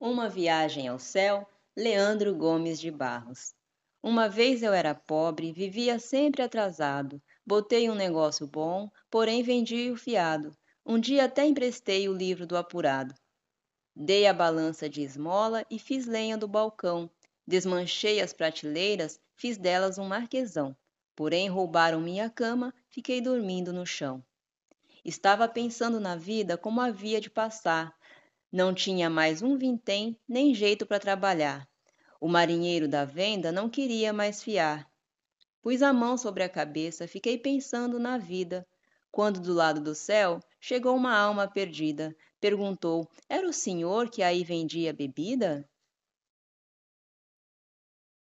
Uma viagem ao céu, Leandro Gomes de Barros. Uma vez eu era pobre, vivia sempre atrasado. Botei um negócio bom, porém vendi o fiado. Um dia até emprestei o livro do apurado. Dei a balança de esmola e fiz lenha do balcão. Desmanchei as prateleiras, fiz delas um marquesão. Porém roubaram minha cama, fiquei dormindo no chão. Estava pensando na vida como havia de passar, não tinha mais um vintém, nem jeito para trabalhar. O marinheiro da venda não queria mais fiar. Pus a mão sobre a cabeça, fiquei pensando na vida. Quando do lado do céu chegou uma alma perdida. Perguntou: Era o senhor que aí vendia bebida?